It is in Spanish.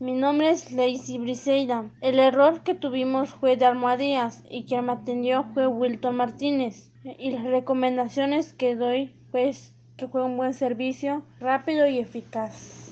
Mi nombre es Lacey Briseida. El error que tuvimos fue de almohadillas y quien me atendió fue Wilton Martínez. Y las recomendaciones que doy pues que fue un buen servicio, rápido y eficaz.